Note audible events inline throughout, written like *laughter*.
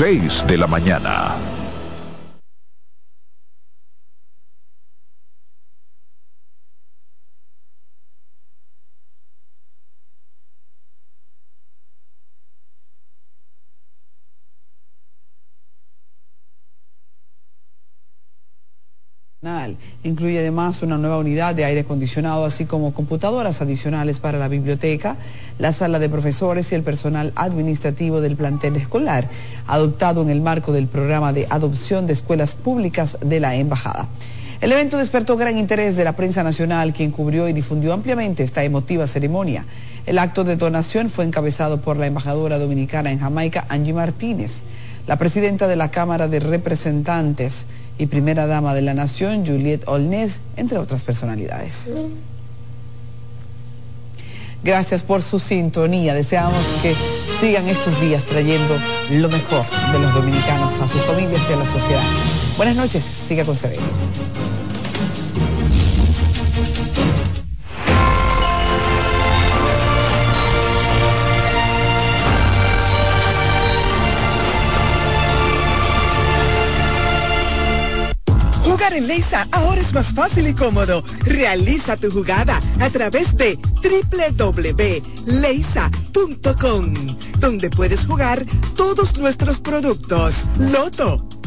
6 de la mañana. Incluye además una nueva unidad de aire acondicionado, así como computadoras adicionales para la biblioteca, la sala de profesores y el personal administrativo del plantel escolar, adoptado en el marco del programa de adopción de escuelas públicas de la Embajada. El evento despertó gran interés de la prensa nacional, quien cubrió y difundió ampliamente esta emotiva ceremonia. El acto de donación fue encabezado por la embajadora dominicana en Jamaica, Angie Martínez, la presidenta de la Cámara de Representantes, y primera dama de la nación, Juliette Olnés, entre otras personalidades. Gracias por su sintonía. Deseamos que sigan estos días trayendo lo mejor de los dominicanos a sus familias y a la sociedad. Buenas noches. Siga con CDN. En Leisa ahora es más fácil y cómodo. Realiza tu jugada a través de www.leisa.com, donde puedes jugar todos nuestros productos. Loto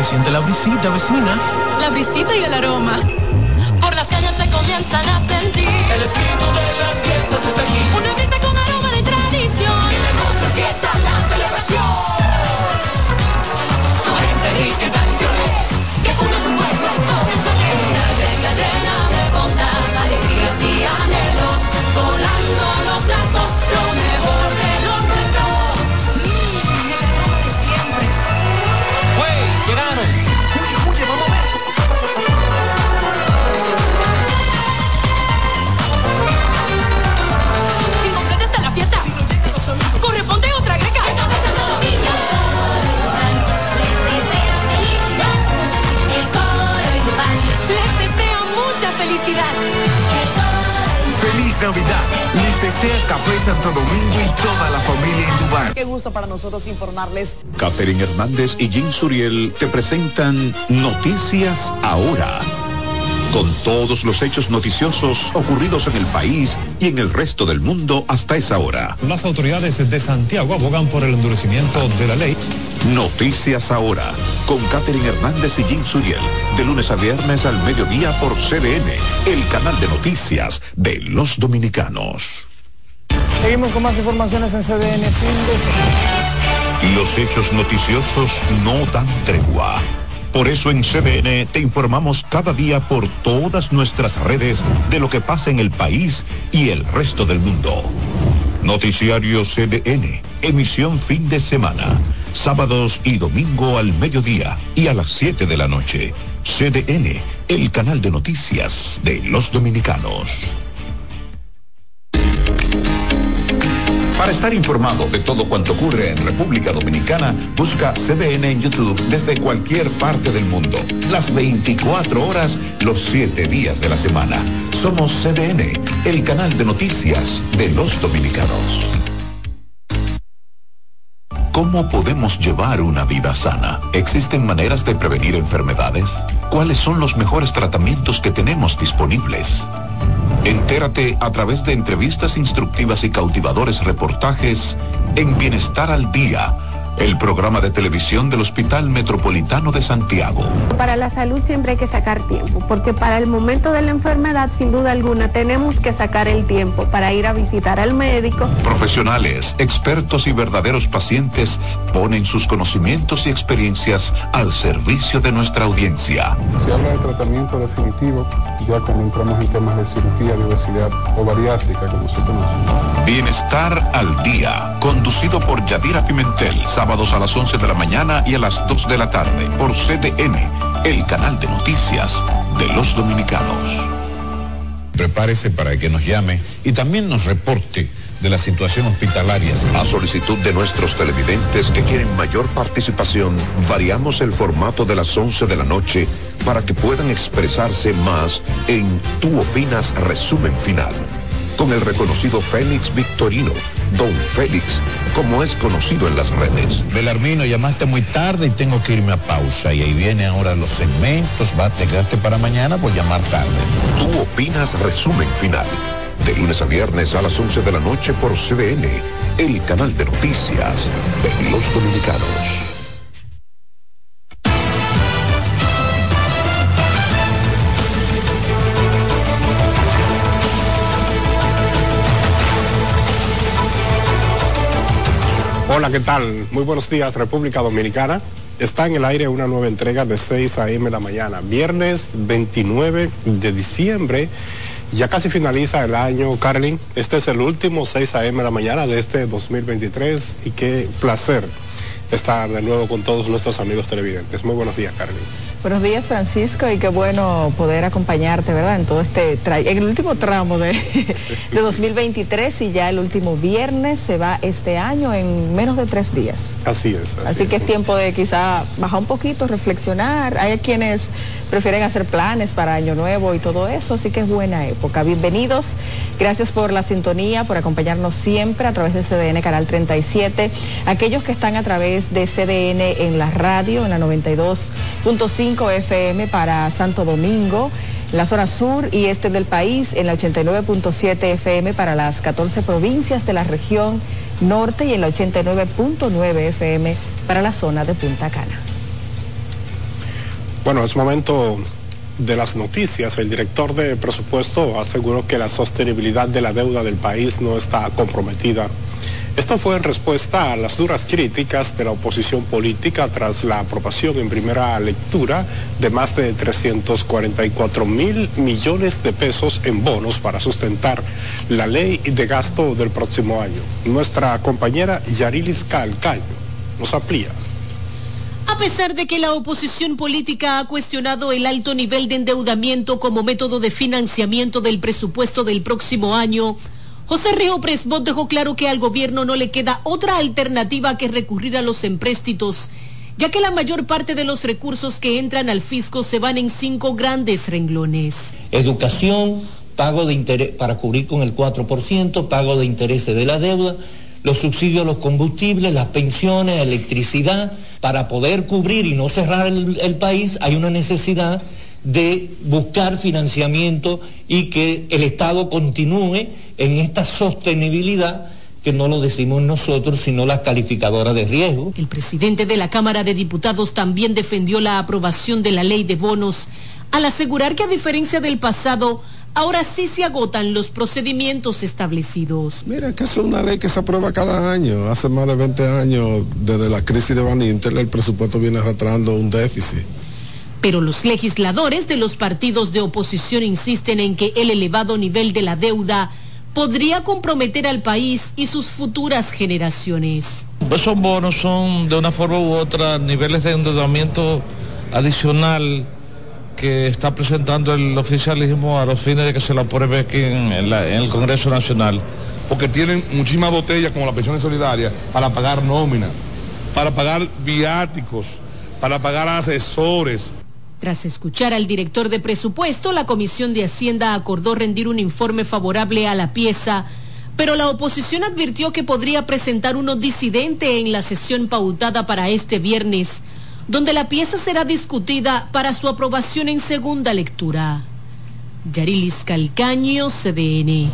Se siente la brisita, vecina. La brisita y el aroma. Por las calles se comienzan a sentir. El espíritu de las fiestas está aquí. Una fiesta con aroma de tradición. Y de noche empieza la celebración. Su gente rica en tradiciones. Que une su pueblo con Una alegría llena de bondad, alegrías y anhelos. Volando los lazos, lo mejor de lo nuestro. Llegaron. Huye, vamos a ver. La fiesta, corresponde otra greca. Les desea mucha felicidad. Feliz Navidad. Les desea Café Santo Domingo y toda la familia Indubán. Qué gusto para nosotros informarles. Catherine Hernández y Jim Suriel te presentan Noticias Ahora. Con todos los hechos noticiosos ocurridos en el país y en el resto del mundo hasta esa hora. Las autoridades de Santiago abogan por el endurecimiento de la ley. Noticias Ahora, con Catherine Hernández y Jim Suriel, de lunes a viernes al mediodía por CDN, el canal de noticias de los dominicanos. Seguimos con más informaciones en CDN Fin de semana. Los hechos noticiosos no dan tregua. Por eso en CDN te informamos cada día por todas nuestras redes de lo que pasa en el país y el resto del mundo. Noticiario CDN, emisión fin de semana, sábados y domingo al mediodía y a las 7 de la noche. CDN, el canal de noticias de los dominicanos. Para estar informado de todo cuanto ocurre en República Dominicana, busca CDN en YouTube desde cualquier parte del mundo. Las 24 horas, los 7 días de la semana. Somos CDN, el canal de noticias de los dominicanos. ¿Cómo podemos llevar una vida sana? ¿Existen maneras de prevenir enfermedades? ¿Cuáles son los mejores tratamientos que tenemos disponibles? Entérate a través de entrevistas instructivas y cautivadores reportajes en Bienestar al Día, el programa de televisión del Hospital Metropolitano de Santiago. Para la salud siempre hay que sacar tiempo, porque para el momento de la enfermedad, sin duda alguna, tenemos que sacar el tiempo para ir a visitar al médico. Profesionales, expertos y verdaderos pacientes ponen sus conocimientos y experiencias al servicio de nuestra audiencia. Se habla de tratamiento definitivo ya cuando entramos en temas de cirugía de obesidad o bariátrica, como se conoce. Bienestar al día, conducido por Yadira Pimentel, sábado sábados a las 11 de la mañana y a las 2 de la tarde por CDN, el canal de noticias de los dominicanos. Prepárese para que nos llame y también nos reporte de la situación hospitalaria. A solicitud de nuestros televidentes que quieren mayor participación, variamos el formato de las 11 de la noche para que puedan expresarse más en Tu Opinas Resumen Final. Con el reconocido Félix Victorino, Don Félix, como es conocido en las redes. Belarmino, llamaste muy tarde y tengo que irme a pausa. Y ahí vienen ahora los segmentos. Va a quedarte para mañana por llamar tarde. Tu Opinas Resumen Final. De lunes a viernes a las 11 de la noche por CDN, el canal de noticias de los dominicanos. ¿Qué tal? Muy buenos días, República Dominicana. Está en el aire una nueva entrega de 6 a.m. la mañana, viernes 29 de diciembre. Ya casi finaliza el año, Carlin. Este es el último 6 a.m. la mañana de este 2023 y qué placer estar de nuevo con todos nuestros amigos televidentes. Muy buenos días, Carlin. Buenos días, Francisco, y qué bueno poder acompañarte, ¿verdad? En todo este, en el último tramo de, *laughs* de 2023 y ya el último viernes se va este año en menos de tres días. Así es. Así, que es tiempo de quizá bajar un poquito, reflexionar. Hay quienes prefieren hacer planes para Año Nuevo y todo eso, así que es buena época. Bienvenidos, gracias por la sintonía, por acompañarnos siempre a través de CDN Canal 37. Aquellos que están a través de CDN en la radio, en la 92.5 FM para Santo Domingo. La zona sur y este del país en la 89.7 FM para las 14 provincias de la región norte y en la 89.9 FM para la zona de Punta Cana. Bueno, es momento de las noticias. El director de presupuesto aseguró que la sostenibilidad de la deuda del país no está comprometida. Esto fue en respuesta a las duras críticas de la oposición política tras la aprobación en primera lectura de más de 344 mil millones de pesos en bonos para sustentar la ley de gasto del próximo año. Nuestra compañera Yarilis Calcaño nos amplía. A pesar de que la oposición política ha cuestionado el alto nivel de endeudamiento como método de financiamiento del presupuesto del próximo año, José Río Presbot dejó claro que al gobierno no le queda otra alternativa que recurrir a los empréstitos, ya que la mayor parte de los recursos que entran al fisco se van en cinco grandes renglones. Educación, pago de interés para cubrir con el 4%, pago de intereses de la deuda, los subsidios a los combustibles, las pensiones, electricidad. Para poder cubrir y no cerrar el, país hay una necesidad de buscar financiamiento y que el Estado continúe en esta sostenibilidad que no lo decimos nosotros, sino las calificadoras de riesgo. El presidente de la Cámara de Diputados también defendió la aprobación de la ley de bonos al asegurar que a diferencia del pasado, ahora sí se agotan los procedimientos establecidos. Mira, que es una ley que se aprueba cada año. Hace más de 20 años, desde la crisis de Van Inter, el presupuesto viene arrastrando un déficit. Pero los legisladores de los partidos de oposición insisten en que el elevado nivel de la deuda podría comprometer al país y sus futuras generaciones. Esos bonos son de una forma u otra niveles de endeudamiento adicional que está presentando el oficialismo a los fines de que se lo apruebe aquí en, en la- en el Congreso Nacional. porque tienen muchísimas botellas como la pensión solidaria para pagar nómina, para pagar viáticos, para pagar asesores. Tras escuchar al director de presupuesto, la Comisión de Hacienda acordó rendir un informe favorable a la pieza, pero la oposición advirtió que podría presentar uno disidente en la sesión pautada para este viernes, donde la pieza será discutida para su aprobación en segunda lectura. Yarilis Calcaño, CDN.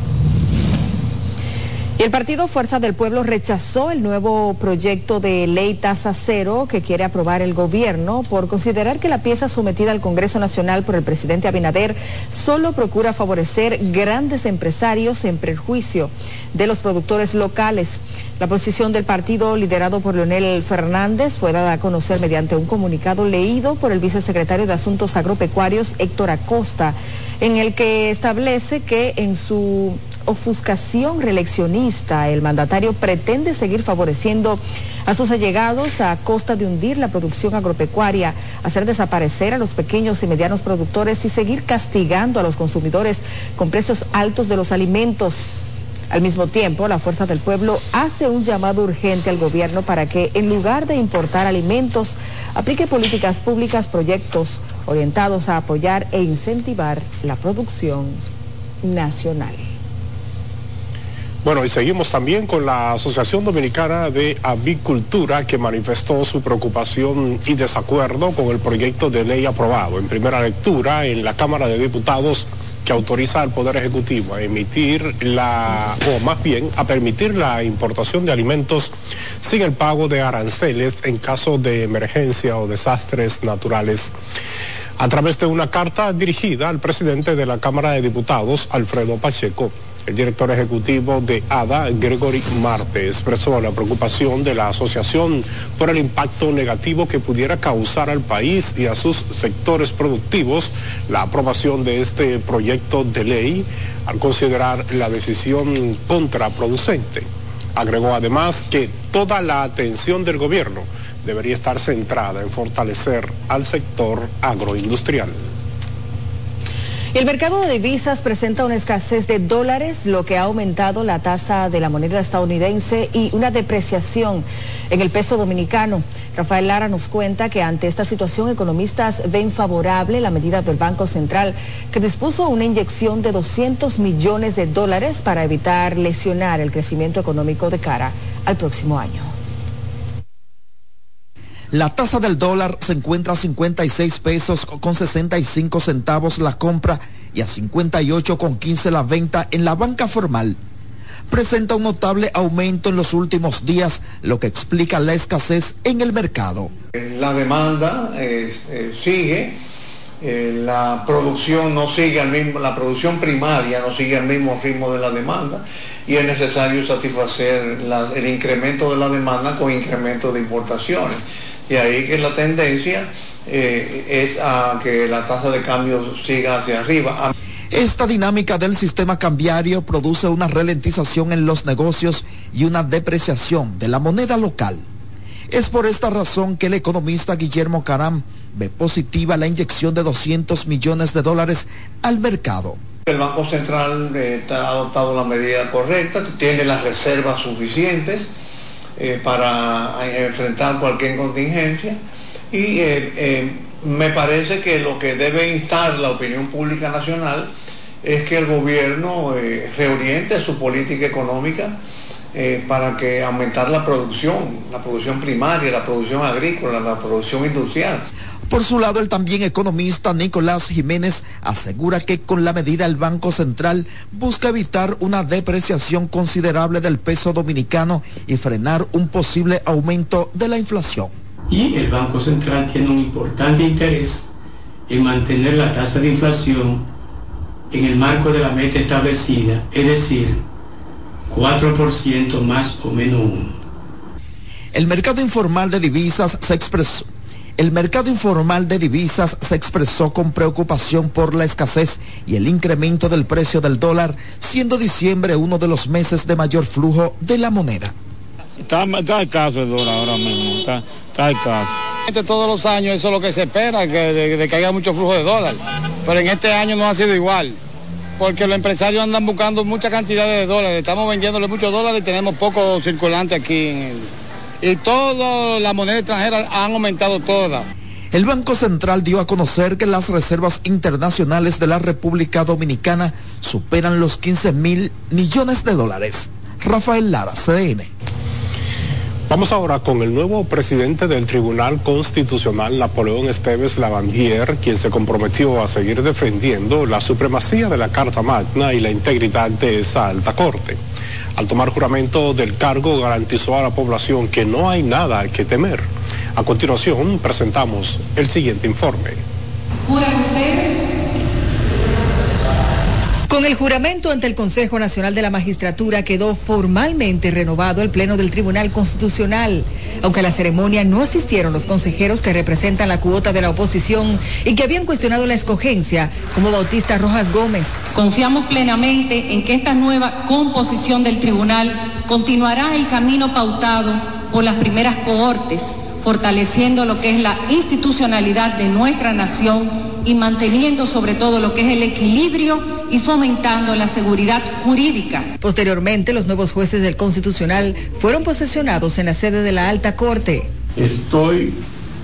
Y el partido Fuerza del Pueblo rechazó el nuevo proyecto de ley tasa cero que quiere aprobar el gobierno por considerar que la pieza sometida al Congreso Nacional por el presidente Abinader solo procura favorecer grandes empresarios en perjuicio de los productores locales. La posición del partido liderado por Leonel Fernández fue dada a conocer mediante un comunicado leído por el vicesecretario de Asuntos Agropecuarios Héctor Acosta, en el que establece que en su ofuscación reeleccionista, el mandatario pretende seguir favoreciendo a sus allegados a costa de hundir la producción agropecuaria, hacer desaparecer a los pequeños y medianos productores y seguir castigando a los consumidores con precios altos de los alimentos. Al mismo tiempo, la Fuerza del Pueblo hace un llamado urgente al gobierno para que, en lugar de importar alimentos, aplique políticas públicas, proyectos orientados a apoyar e incentivar la producción nacional. Bueno, y seguimos también con la Asociación Dominicana de Avicultura que manifestó su preocupación y desacuerdo con el proyecto de ley aprobado en primera lectura en la Cámara de Diputados que autoriza al Poder Ejecutivo a emitir la, o más bien a permitir la importación de alimentos sin el pago de aranceles en caso de emergencia o desastres naturales. A través de una carta dirigida al presidente de la Cámara de Diputados, Alfredo Pacheco, el director ejecutivo de ADA, Gregory Marte, expresó la preocupación de la asociación por el impacto negativo que pudiera causar al país y a sus sectores productivos la aprobación de este proyecto de ley al considerar la decisión contraproducente. Agregó además que toda la atención del gobierno debería estar centrada en fortalecer al sector agroindustrial. El mercado de divisas presenta una escasez de dólares, lo que ha aumentado la tasa de la moneda estadounidense y una depreciación en el peso dominicano. Rafael Lara nos cuenta que ante esta situación economistas ven favorable la medida del Banco Central que dispuso una inyección de 200 millones de dólares para evitar lesionar el crecimiento económico de cara al próximo año. La tasa del dólar se encuentra a 56 pesos con 65 centavos la compra y a 58 con 15 la venta en la banca formal. Presenta un notable aumento en los últimos días, lo que explica la escasez en el mercado. La demanda eh, eh, sigue, eh, la producción no sigue al mismo, la producción primaria no sigue al mismo ritmo de la demanda y es necesario satisfacer el incremento de la demanda con incremento de importaciones. Y ahí que la tendencia eh, es a que la tasa de cambio siga hacia arriba. Esta dinámica del sistema cambiario produce una ralentización en los negocios y una depreciación de la moneda local. Es por esta razón que el economista Guillermo Caram ve positiva la inyección de 200 millones de dólares al mercado. El Banco Central eh, ha adoptado la medida correcta, tiene las reservas suficientes eh, para eh, enfrentar cualquier contingencia y eh, me parece que lo que debe instar la opinión pública nacional es que el gobierno reoriente su política económica para que aumentar la producción, la producción primaria, la producción agrícola, la producción industrial. Por su lado, el también economista Nicolás Jiménez asegura que con la medida el Banco Central busca evitar una depreciación considerable del peso dominicano y frenar un posible aumento de la inflación. y el Banco Central tiene un importante interés en mantener la tasa de inflación en el marco de la meta establecida, es decir, 4% más o menos 1. El mercado informal de divisas se expresó. El mercado informal de divisas se expresó con preocupación por la escasez y el incremento del precio del dólar, siendo diciembre uno de los meses de mayor flujo de la moneda. Está, está escaso el dólar ahora mismo, está, está escaso. Este, Todos los años eso es lo que se espera, que, de, de que haya mucho flujo de dólar. Pero en este año no ha sido igual, porque los empresarios andan buscando mucha cantidad de dólares. Estamos vendiéndole muchos dólares y tenemos poco circulante aquí. En el, y todas las monedas extranjeras han aumentado todas. El Banco Central dio a conocer que las reservas internacionales de la República Dominicana superan los 15 mil millones de dólares. Rafael Lara, CDN. Vamos ahora con el nuevo presidente del Tribunal Constitucional, Napoleón Esteves Lavandier, quien se comprometió a seguir defendiendo la supremacía de la Carta Magna y la integridad de esa alta corte. Al tomar juramento del cargo, garantizó a la población que no hay nada que temer. A continuación, presentamos el siguiente informe. Con el juramento ante el Consejo Nacional de la Magistratura quedó formalmente renovado el Pleno del Tribunal Constitucional, aunque a la ceremonia no asistieron los consejeros que representan la cuota de la oposición y que habían cuestionado la escogencia, como Bautista Rojas Gómez. Confiamos plenamente en que esta nueva composición del tribunal continuará el camino pautado por las primeras cohortes, fortaleciendo lo que es la institucionalidad de nuestra nación y manteniendo sobre todo lo que es el equilibrio y fomentando la seguridad jurídica. Posteriormente, los nuevos jueces del Constitucional fueron posesionados en la sede de la Alta Corte. Estoy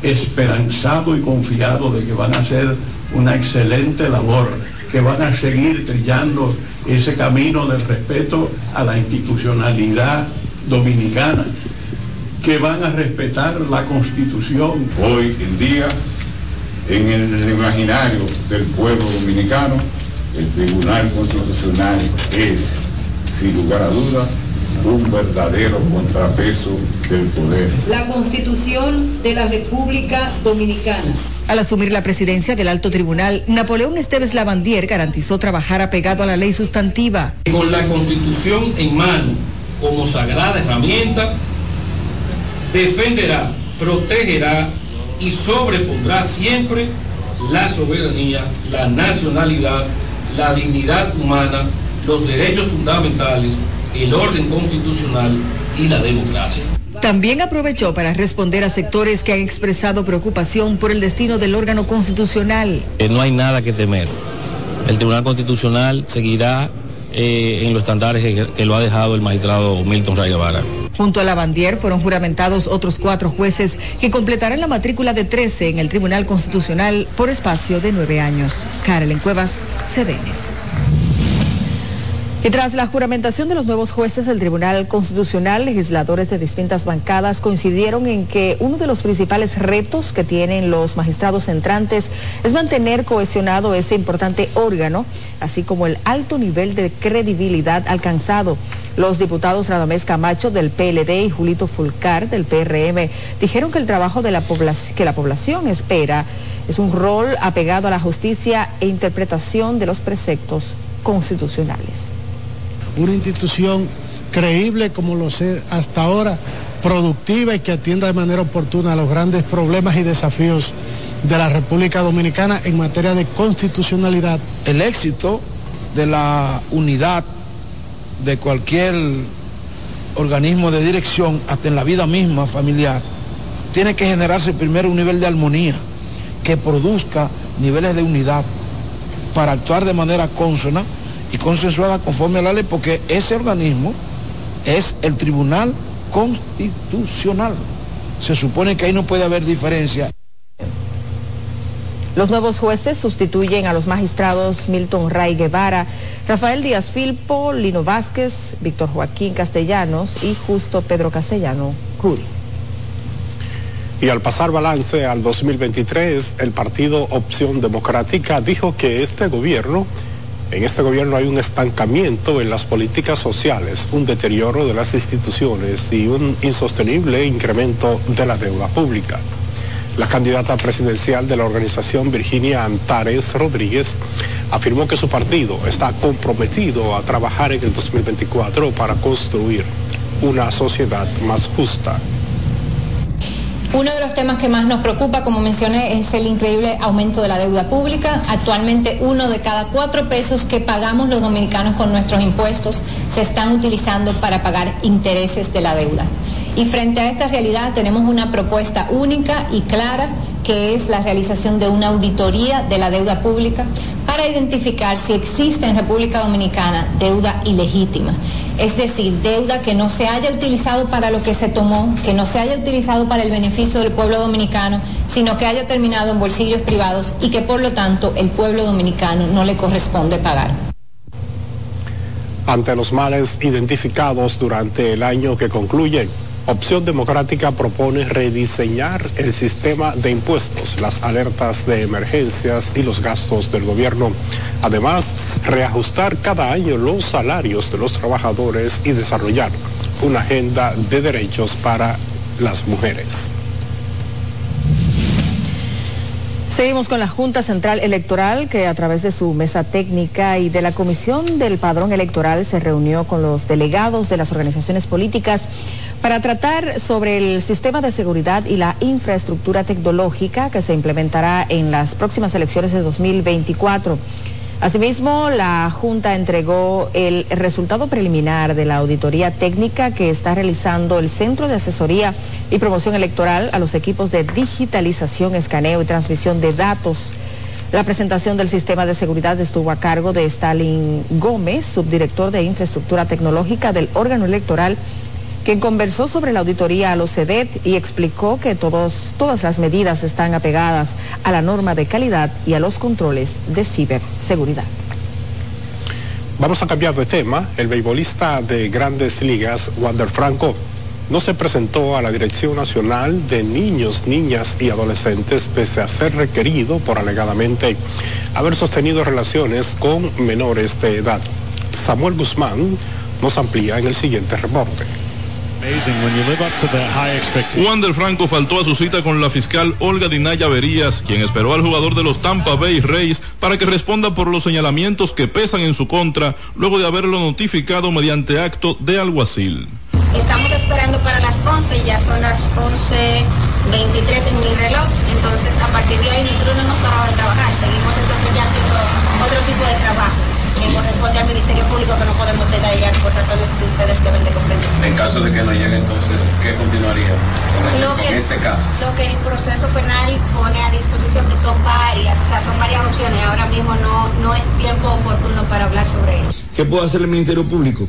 esperanzado y confiado de que van a hacer una excelente labor, que van a seguir trillando ese camino del respeto a la institucionalidad dominicana, que van a respetar la constitución. Hoy en día, en el imaginario del pueblo dominicano, el Tribunal Constitucional es, sin lugar a duda, un verdadero contrapeso del poder. La Constitución de la República Dominicana. Al asumir la presidencia del Alto Tribunal, Napoleón Esteves Lavandier garantizó trabajar apegado a la ley sustantiva. Con la Constitución en mano como sagrada herramienta, defenderá, protegerá y sobrepondrá siempre la soberanía, la nacionalidad, la dignidad humana, los derechos fundamentales, el orden constitucional y la democracia. También aprovechó para responder a sectores que han expresado preocupación por el destino del órgano constitucional. Eh, no hay nada que temer. El Tribunal Constitucional seguirá eh, en los estándares que, que lo ha dejado el magistrado Milton Ray Guevara. Junto a Lavandier fueron juramentados otros cuatro jueces que completarán la matrícula de 13 en el Tribunal Constitucional por espacio de nueve años. Carolyn Cuevas, CDN. Y tras la juramentación de los nuevos jueces del Tribunal Constitucional, legisladores de distintas bancadas coincidieron en que uno de los principales retos que tienen los magistrados entrantes es mantener cohesionado ese importante órgano, así como el alto nivel de credibilidad alcanzado. Los diputados Radamés Camacho del PLD y Julito Fulcar del PRM dijeron que el trabajo que la población espera es un rol apegado a la justicia e interpretación de los preceptos constitucionales una institución creíble como lo sé hasta ahora, productiva y que atienda de manera oportuna los grandes problemas y desafíos de la República Dominicana en materia de constitucionalidad. El éxito de la unidad de cualquier organismo de dirección, hasta en la vida misma familiar, tiene que generarse primero un nivel de armonía que produzca niveles de unidad para actuar de manera consona y consensuada conforme a la ley, porque ese organismo es el Tribunal Constitucional. Se supone que ahí no puede haber diferencia. Los nuevos jueces sustituyen a los magistrados Milton Ray Guevara, Rafael Díaz Filpo, Lino Vázquez, Víctor Joaquín Castellanos y Justo Pedro Castellano Curi. Y al pasar balance al 2023, el partido Opción Democrática dijo que este gobierno en este gobierno hay un estancamiento en las políticas sociales, un deterioro de las instituciones y un insostenible incremento de la deuda pública. La candidata presidencial de la organización Virginia Antares Rodríguez afirmó que su partido está comprometido a trabajar en el 2024 para construir una sociedad más justa. Uno de los temas que más nos preocupa, como mencioné, es el increíble aumento de la deuda pública. Actualmente uno de cada cuatro pesos que pagamos los dominicanos con nuestros impuestos se están utilizando para pagar intereses de la deuda. Y frente a esta realidad tenemos una propuesta única y clara que es la realización de una auditoría de la deuda pública para identificar si existe en República Dominicana deuda ilegítima. Es decir, deuda que no se haya utilizado para lo que se tomó, que no se haya utilizado para el beneficio del pueblo dominicano, sino que haya terminado en bolsillos privados y que por lo tanto el pueblo dominicano no le corresponde pagar. Ante los males identificados durante el año que concluye, Opción Democrática propone rediseñar el sistema de impuestos, las alertas de emergencias y los gastos del gobierno. Además, reajustar cada año los salarios de los trabajadores y desarrollar una agenda de derechos para las mujeres. Seguimos con la Junta Central Electoral que a través de su mesa técnica y de la Comisión del Padrón Electoral se reunió con los delegados de las organizaciones políticas para tratar sobre el sistema de seguridad y la infraestructura tecnológica que se implementará en las próximas elecciones de 2024. Asimismo, la Junta entregó el resultado preliminar de la auditoría técnica que está realizando el Centro de Asesoría y Promoción Electoral a los equipos de digitalización, escaneo y transmisión de datos. La presentación del sistema de seguridad estuvo a cargo de Stalin Gómez, subdirector de Infraestructura Tecnológica del órgano electoral quien conversó sobre la auditoría a los CEDET y explicó que todos, todas las medidas están apegadas a la norma de calidad y a los controles de ciberseguridad. Vamos a cambiar de tema. El beisbolista de grandes ligas, Wander Franco, no se presentó a la Dirección Nacional de Niños, Niñas y Adolescentes pese a ser requerido por alegadamente haber sostenido relaciones con menores de edad. Samuel Guzmán nos amplía en el siguiente reporte. Wander Franco faltó a su cita con la fiscal Olga Dinaya Verías, quien esperó al jugador de los Tampa Bay Rays para que responda por los señalamientos que pesan en su contra luego de haberlo notificado mediante acto de alguacil. Estamos esperando para las 11, ya son las 11.23 en mi reloj, entonces a partir de ahí nosotros no hemos parado de trabajar, seguimos entonces ya haciendo otro tipo de trabajo corresponde al Ministerio Público que no podemos detallar por razones que ustedes deben de comprender. En caso de que no llegue entonces, ¿qué continuaría con, este caso? Lo que el proceso penal pone a disposición, que son varias, o sea, son varias opciones, ahora mismo no, no es tiempo oportuno para hablar sobre ello. ¿Qué puede hacer el Ministerio Público?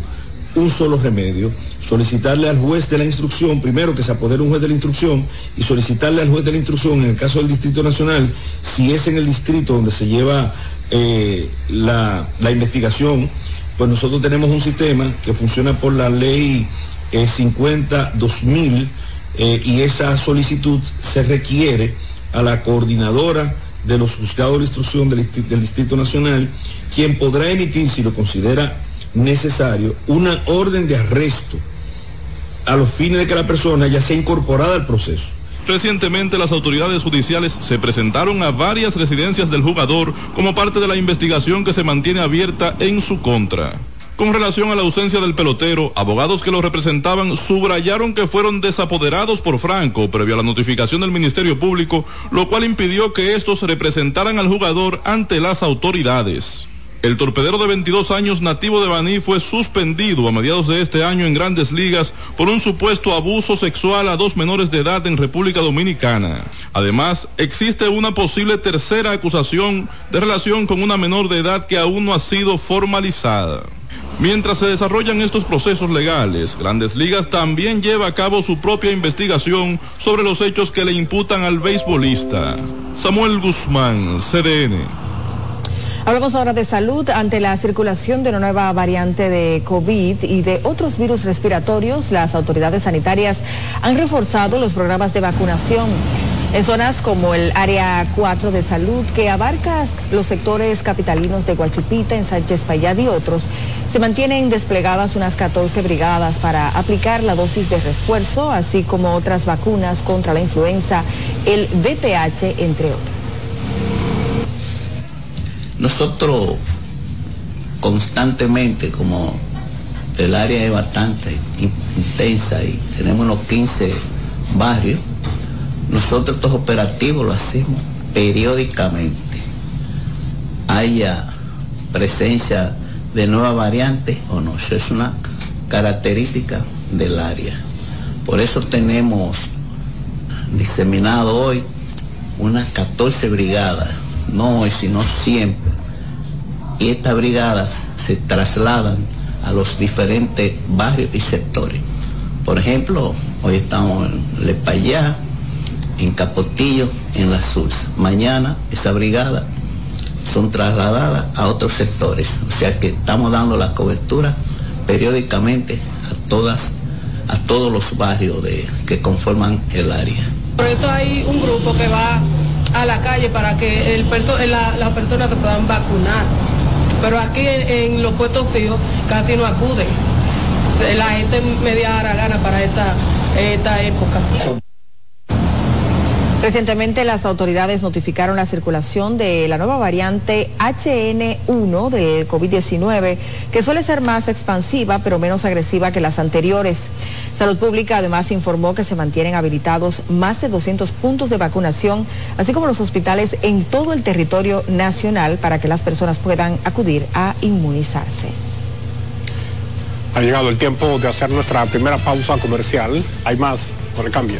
un solo remedio, solicitarle al juez de la instrucción, primero que se apodere un juez de la instrucción y solicitarle al juez de la instrucción, en el caso del Distrito Nacional, si es en el distrito donde se lleva eh, la, investigación, pues nosotros tenemos un sistema que funciona por la ley 50-2000 eh, eh, y esa solicitud se requiere a la coordinadora de los juzgados de instrucción del, del Distrito Nacional, quien podrá emitir, si lo considera necesario, una orden de arresto a los fines de que la persona ya sea incorporada al proceso. Recientemente las autoridades judiciales se presentaron a varias residencias del jugador como parte de la investigación que se mantiene abierta en su contra. Con relación a la ausencia del pelotero, abogados que lo representaban subrayaron que fueron desapoderados por Franco previo a la notificación del Ministerio Público, lo cual impidió que estos representaran al jugador ante las autoridades. El torpedero de 22 años nativo de Baní fue suspendido a mediados de este año en grandes ligas por un supuesto abuso sexual a dos menores de edad en República Dominicana. Además, existe una posible tercera acusación de relación con una menor de edad que aún no ha sido formalizada. Mientras se desarrollan estos procesos legales, Grandes Ligas también lleva a cabo su propia investigación sobre los hechos que le imputan al beisbolista. Samuel Guzmán, CDN. Hablamos ahora de salud. Ante la circulación de una nueva variante de COVID y de otros virus respiratorios, las autoridades sanitarias han reforzado los programas de vacunación. En zonas como el área 4 de salud, que abarca los sectores capitalinos de Guachupita, en Sánchez Payad y otros, se mantienen desplegadas unas 14 brigadas para aplicar la dosis de refuerzo, así como otras vacunas contra la influenza, el VPH, entre otros. Nosotros constantemente, como el área es bastante intensa y tenemos unos 15 barrios, nosotros estos operativos lo hacemos periódicamente. Haya presencia de nuevas variantes o no, eso es una característica del área. Por eso tenemos diseminado hoy unas 14 brigadas, no hoy, sino siempre, y estas brigadas se trasladan a los diferentes barrios y sectores. Por ejemplo, hoy estamos en Lepayá, en Capotillo, en Las Surs. Mañana esa brigada son trasladadas a otros sectores. O sea que estamos dando la cobertura periódicamente a todas a todos los barrios de, que conforman el área. Por esto hay un grupo que va a la calle para que el, la, las personas se puedan vacunar pero aquí en, los puestos fijos casi no acuden. La gente media gana para esta, esta época. Recientemente las autoridades notificaron la circulación de la nueva variante HN1 del COVID-19, que suele ser más expansiva pero menos agresiva que las anteriores. Salud Pública además informó que se mantienen habilitados más de 200 puntos de vacunación, así como los hospitales en todo el territorio nacional para que las personas puedan acudir a inmunizarse. Ha llegado el tiempo de hacer nuestra primera pausa comercial. Hay más por el cambio.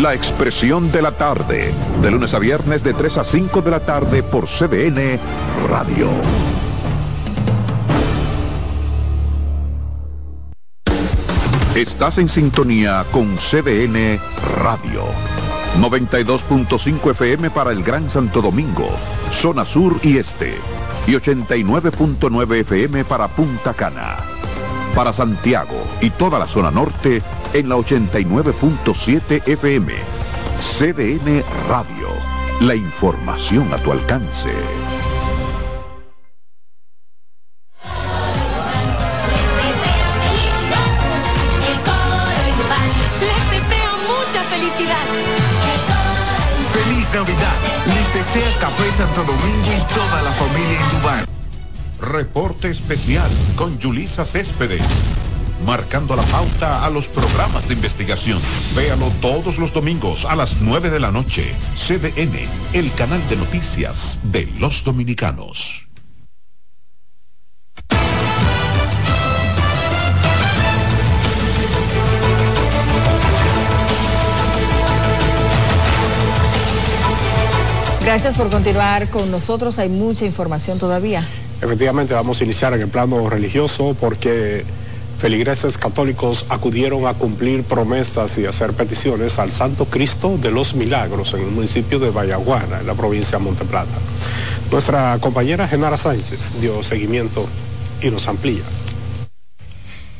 La expresión de la tarde, de lunes a viernes de 3 a 5 de la tarde por CDN Radio. Estás en sintonía con CDN Radio. 92.5 FM para el Gran Santo Domingo, zona sur y este. Y 89.9 FM para Punta Cana. Para Santiago y toda la zona norte en la 89.7 FM. CDN Radio. La información a tu alcance. Feliz Navidad. Les desea Café Santo Domingo y toda la familia Indubán. Reporte especial con Yulisa Céspedes. Marcando la pauta a los programas de investigación. Véalo todos los domingos a las 9 de la noche. CDN, el canal de noticias de los dominicanos. Gracias por continuar con nosotros. Hay mucha información todavía. Efectivamente, vamos a iniciar en el plano religioso porque feligreses católicos acudieron a cumplir promesas y hacer peticiones al Santo Cristo de los Milagros en el municipio de Vallaguana, en la provincia de Monteplata. Nuestra compañera Genara Sánchez dio seguimiento y nos amplía.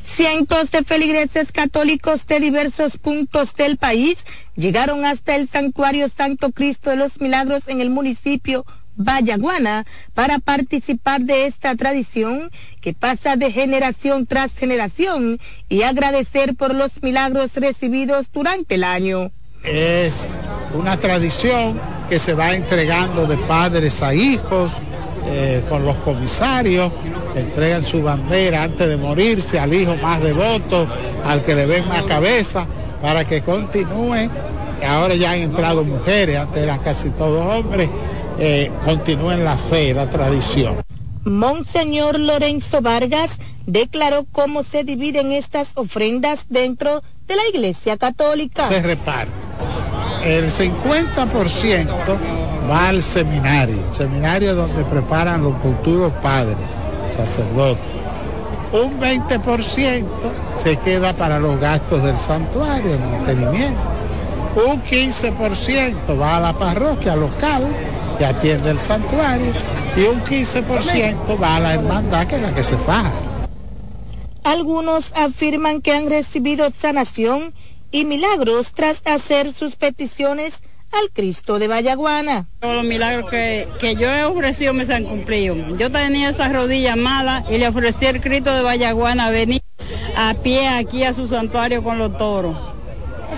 Cientos de feligreses católicos de diversos puntos del país llegaron hasta el Santuario Santo Cristo de los Milagros en el municipio Vallaguana para participar de esta tradición que pasa de generación tras generación y agradecer por los milagros recibidos durante el año. Es una tradición que se va entregando de padres a hijos, eh, con los comisarios, entregan su bandera antes de morirse al hijo más devoto, al que le ven más cabeza, para que continúe. Ahora ya han entrado mujeres, antes eran casi todos hombres, eh, continúen la fe, la tradición. Monseñor Lorenzo Vargas declaró cómo se dividen estas ofrendas dentro de la Iglesia Católica. Se reparte. El 50% va al seminario, seminario donde preparan los futuros padres, sacerdotes. Un 20% se queda para los gastos del santuario, el mantenimiento. un 15% va a la parroquia local que atiende el santuario y un 15% va a la hermandad que es la que se faja. Algunos afirman que han recibido sanación y milagros tras hacer sus peticiones al Cristo de Vallaguana. Todos los milagros que, que, yo he ofrecido me se han cumplido. Yo tenía esas rodillas malas y le ofrecí al Cristo de Vallaguana venir a pie aquí a su santuario con los toros.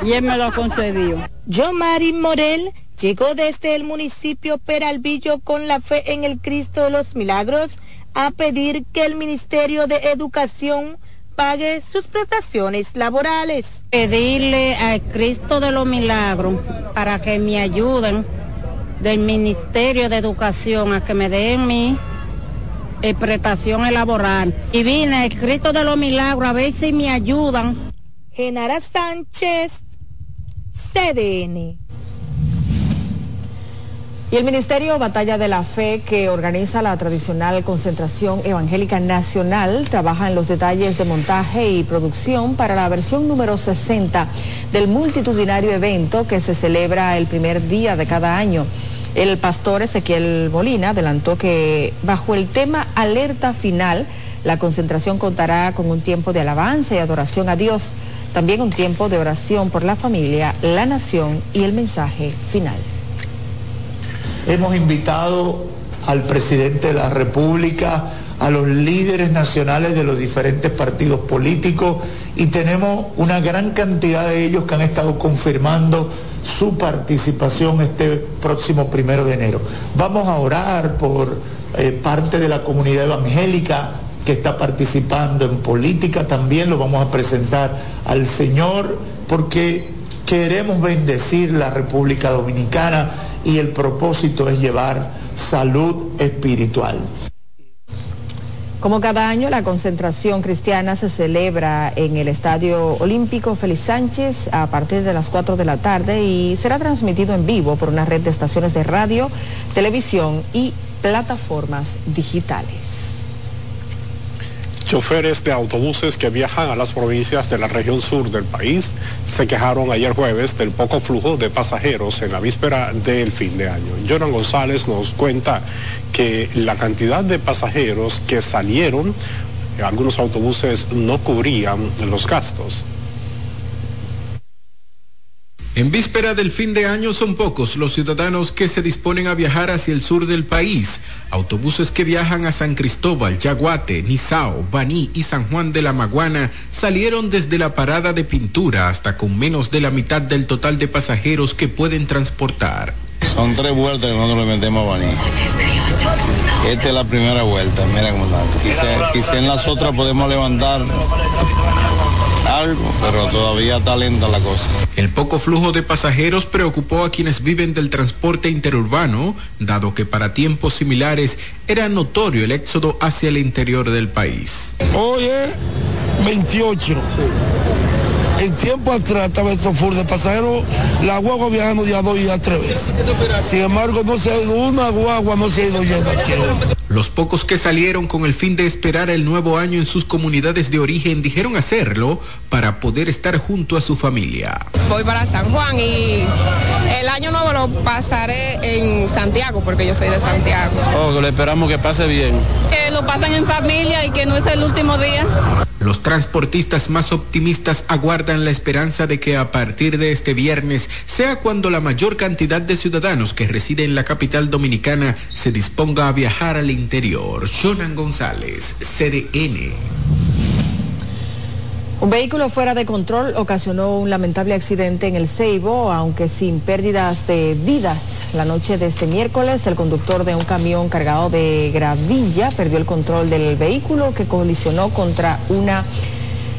Y él me lo ha concedido. Yo, Mari Morel, llegó desde el municipio Peralvillo con la fe en el Cristo de los Milagros a pedir que el Ministerio de Educación pague sus prestaciones laborales. Pedirle al Cristo de los Milagros para que me ayuden del Ministerio de Educación a que me den mi eh, prestación laboral. Y vine al Cristo de los Milagros a ver si me ayudan. Genara Sánchez, CDN. Y el Ministerio Batalla de la Fe, que organiza la tradicional concentración evangélica nacional, trabaja en los detalles de montaje y producción para la versión número 60 del multitudinario evento que se celebra el primer día de cada año. El pastor Ezequiel Molina adelantó que bajo el tema Alerta Final, la concentración contará con un tiempo de alabanza y adoración a Dios, también un tiempo de oración por la familia, la nación y el mensaje final. Hemos invitado al presidente de la República, a los líderes nacionales de los diferentes partidos políticos y tenemos una gran cantidad de ellos que han estado confirmando su participación este próximo primero de enero. Vamos a orar por eh, parte de la comunidad evangélica que está participando en política, también lo vamos a presentar al Señor porque queremos bendecir la República Dominicana y el propósito es llevar salud espiritual. Como cada año, la concentración cristiana se celebra en el Estadio Olímpico Félix Sánchez a partir de las 4 de la tarde y será transmitido en vivo por una red de estaciones de radio, televisión y plataformas digitales. Choferes de autobuses que viajan a las provincias de la región sur del país se quejaron ayer jueves del poco flujo de pasajeros en la víspera del fin de año. Jonan González nos cuenta que la cantidad de pasajeros que salieron, algunos autobuses no cubrían los gastos. En víspera del fin de año son pocos los ciudadanos que se disponen a viajar hacia el sur del país. Autobuses que viajan a San Cristóbal, Yaguate, Nizao, Baní y San Juan de la Maguana salieron desde la parada de pintura hasta con menos de la mitad del total de pasajeros que pueden transportar. Son tres vueltas que nosotros le metemos a Baní. Esta es la primera vuelta, mira cómo está. Quizá, en las otras podemos levantar algo, pero todavía está lenta la cosa. El poco flujo de pasajeros preocupó a quienes viven del transporte interurbano, dado que para tiempos similares era notorio el éxodo hacia el interior del país. Hoy es 28. En tiempo atrás estaba esto full de pasajeros, la guagua viajando ya dos y a tres veces. Sin embargo, no se ha ido una guagua, no se ha ido llena aquí. Los pocos que salieron con el fin de esperar el nuevo año en sus comunidades de origen dijeron hacerlo para poder estar junto a su familia. Voy para San Juan y el año nuevo lo pasaré en Santiago porque yo soy de Santiago. Oh, le esperamos que pase bien. Que lo pasen en familia y que no es el último día. Los transportistas más optimistas aguardan la esperanza de que a partir de este viernes sea cuando la mayor cantidad de ciudadanos que residen en la capital dominicana se disponga a viajar al interior. Jonan González, CDN. Un vehículo fuera de control ocasionó un lamentable accidente en el Ceibo, aunque sin pérdidas de vidas. La noche de este miércoles, el conductor de un camión cargado de gravilla perdió el control del vehículo que colisionó contra una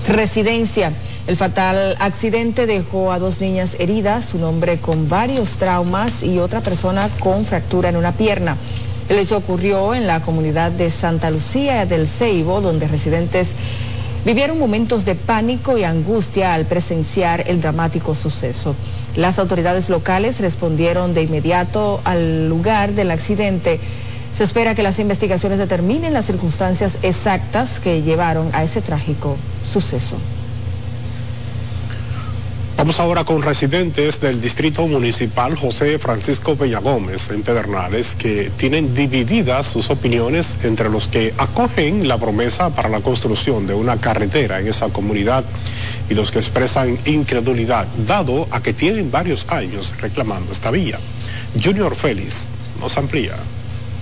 residencia. El fatal accidente dejó a dos niñas heridas, un hombre con varios traumas y otra persona con fractura en una pierna. El hecho ocurrió en la comunidad de Santa Lucía del Ceibo, donde residentes vivieron momentos de pánico y angustia al presenciar el dramático suceso. Las autoridades locales respondieron de inmediato al lugar del accidente. Se espera que las investigaciones determinen las circunstancias exactas que llevaron a ese trágico suceso. Vamos ahora con residentes del Distrito Municipal José Francisco Peña Gómez en Pedernales que tienen divididas sus opiniones entre los que acogen la promesa para la construcción de una carretera en esa comunidad y los que expresan incredulidad, dado a que tienen varios años reclamando esta vía. Junior Félix nos amplía.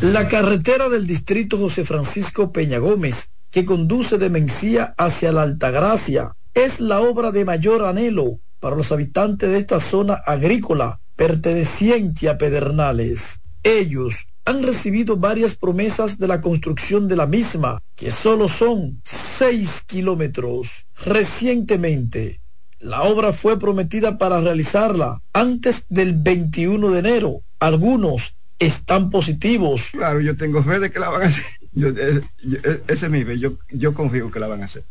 La carretera del Distrito José Francisco Peña Gómez, que conduce de Mencía hacia la Altagracia, es la obra de mayor anhelo para los habitantes de esta zona agrícola perteneciente a Pedernales. Ellos han recibido varias promesas de la construcción de la misma, que solo son seis kilómetros. Recientemente, la obra fue prometida para realizarla antes del 21 de enero. Algunos están positivos. Claro, yo tengo fe de que la van a hacer. Yo, eh, eh, ese es mi fe, yo, yo confío que la van a hacer.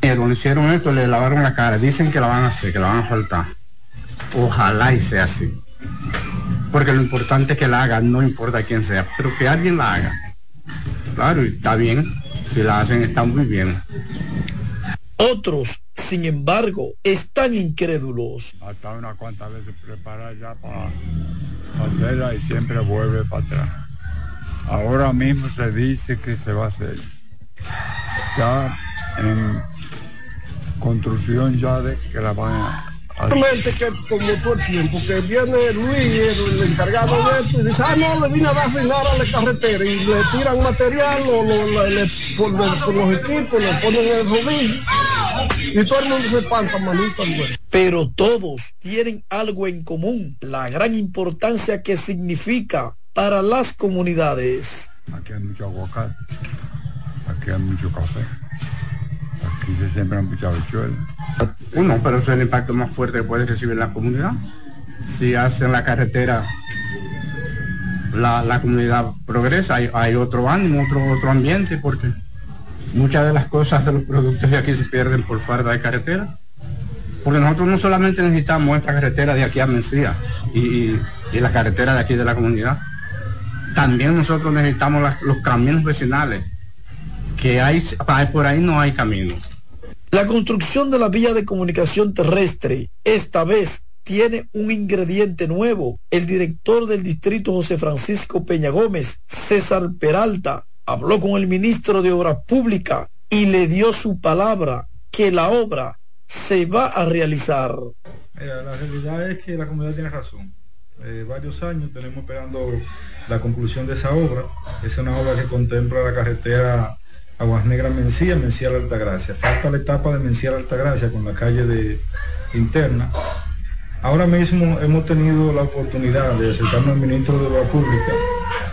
Cuando hicieron esto, le lavaron la cara. Dicen que la van a hacer, que la van a faltar. Ojalá y sea así. Porque lo importante es que la hagan, no importa quién sea, pero que alguien la haga. Claro, y está bien. Si la hacen, está muy bien. Otros, sin embargo, están incrédulos. Hasta una cuantas veces prepara ya para hacerla y siempre vuelve para atrás. Ahora mismo se dice que se va a hacer. Ya en construcción ya de que la van a Realmente que como todo el tiempo, que viene Luis, el, el encargado de esto, y dice, ah, no, le vine a dar final a la carretera, y le tiran material, lo, lo, le, le ponen con los equipos, le ponen el rodillo, y todo el mundo se espanta, manito güey. Pero todos tienen algo en común, la gran importancia que significa para las comunidades. Aquí hay mucho aguacate, aquí hay mucho café. Aquí se siembran muchas habichuelas. Uno, pero es el impacto más fuerte que puede recibir la comunidad. Si hacen la carretera, la, la comunidad progresa, hay, otro ánimo, otro, otro ambiente, porque muchas de las cosas de los productos de aquí se pierden por falta de carretera. Porque nosotros no solamente necesitamos esta carretera de aquí a Mencía y, y, la carretera de aquí de la comunidad, también nosotros necesitamos los caminos vecinales que hay, por ahí no hay camino. La construcción de la vía de comunicación terrestre esta vez tiene un ingrediente nuevo. El director del distrito José Francisco Peña Gómez, César Peralta, habló con el ministro de Obras Públicas y le dio su palabra que la obra se va a realizar. Mira, la realidad es que la comunidad tiene razón. Eh, varios años tenemos esperando la conclusión de esa obra. Es una obra que contempla la carretera Aguas Negras Mencía, Mencía la Altagracia. Falta la etapa de Mencía la Altagracia con la calle de interna. Ahora mismo hemos tenido la oportunidad de acercarnos al ministro de Obra Pública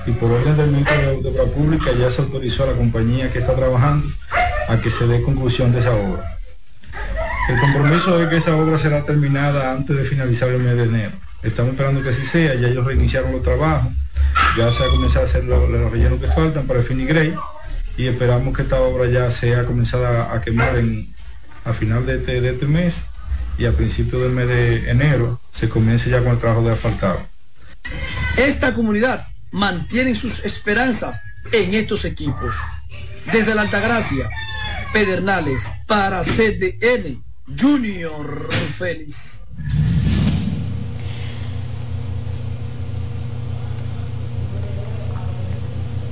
y por orden del ministro de Obra Pública ya se autorizó a la compañía que está trabajando a que se dé conclusión de esa obra. El compromiso es que esa obra será terminada antes de finalizar el mes de enero. Estamos esperando que así sea, ya ellos reiniciaron los trabajos, ya se ha comenzado a hacer los, los rellenos que faltan para el Finigrey y esperamos que esta obra ya sea comenzada a quemar en, a final de este, de este mes y a principios del mes de enero se comience ya con el trabajo de asfaltado. Esta comunidad mantiene sus esperanzas en estos equipos. Desde la Altagracia, Pedernales, para CDN, Junior Félix.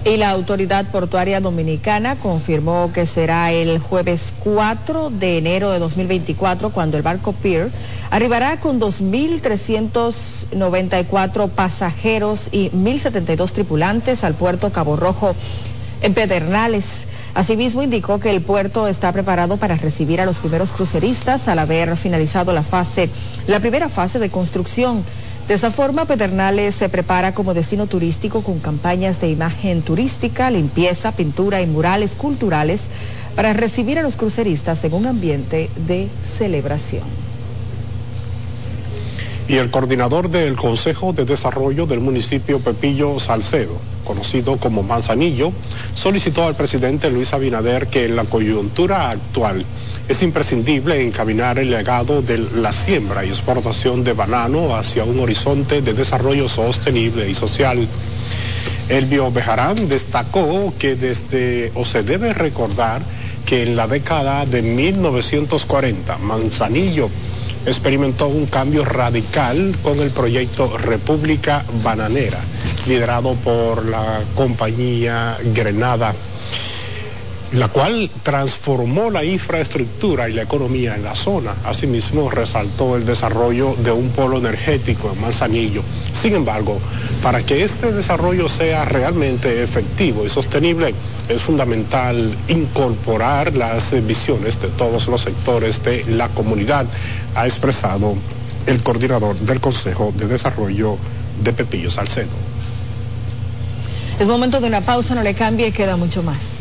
Y la autoridad portuaria dominicana confirmó que será el jueves 4 de enero de 2024 cuando el barco Pier arribará con 2.394 pasajeros y 1.072 tripulantes al puerto Cabo Rojo en Pedernales. Asimismo, indicó que el puerto está preparado para recibir a los primeros cruceristas al haber finalizado la fase, la primera fase de construcción. De esa forma, Pedernales se prepara como destino turístico con campañas de imagen turística, limpieza, pintura y murales culturales para recibir a los cruceristas en un ambiente de celebración. Y el coordinador del Consejo de Desarrollo del municipio Pepillo Salcedo, conocido como Manzanillo, solicitó al presidente Luis Abinader que en la coyuntura actual es imprescindible encaminar el legado de la siembra y exportación de banano hacia un horizonte de desarrollo sostenible y social. Elvio Bejarán destacó que desde, o se debe recordar, que en la década de 1940, Manzanillo experimentó un cambio radical con el proyecto República Bananera, liderado por la compañía Grenada la cual transformó la infraestructura y la economía en la zona. Asimismo, resaltó el desarrollo de un polo energético en Manzanillo. Sin embargo, para que este desarrollo sea realmente efectivo y sostenible, es fundamental incorporar las visiones de todos los sectores de la comunidad, ha expresado el coordinador del Consejo de Desarrollo de Pepillo Salcedo. Es momento de una pausa, no le cambie, queda mucho más.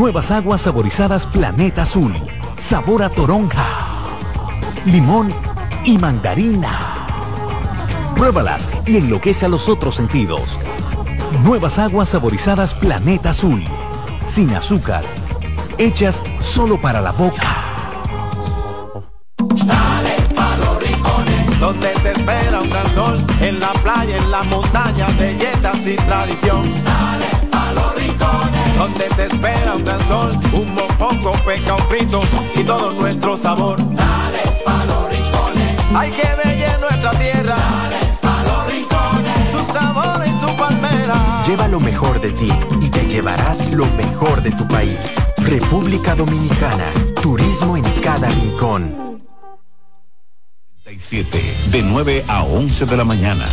Nuevas aguas saborizadas Planeta Azul. Sabor a toronja, limón y mandarina. Pruébalas y enloquece a los otros sentidos. Nuevas aguas saborizadas Planeta Azul. Sin azúcar. Hechas solo para la boca. Dale los rincones, te espera un gran sol, en la playa, en la montaña, tradición. Donde te espera un gran sol, un mopongo, peca, un frito y todo nuestro sabor. Dale pa los rincones, hay que bella nuestra tierra. Dale pa los rincones, su sabor y su palmera. Lleva lo mejor de ti y te llevarás lo mejor de tu país. República Dominicana, turismo en cada rincón. 7, de 9 a 11 de la mañana.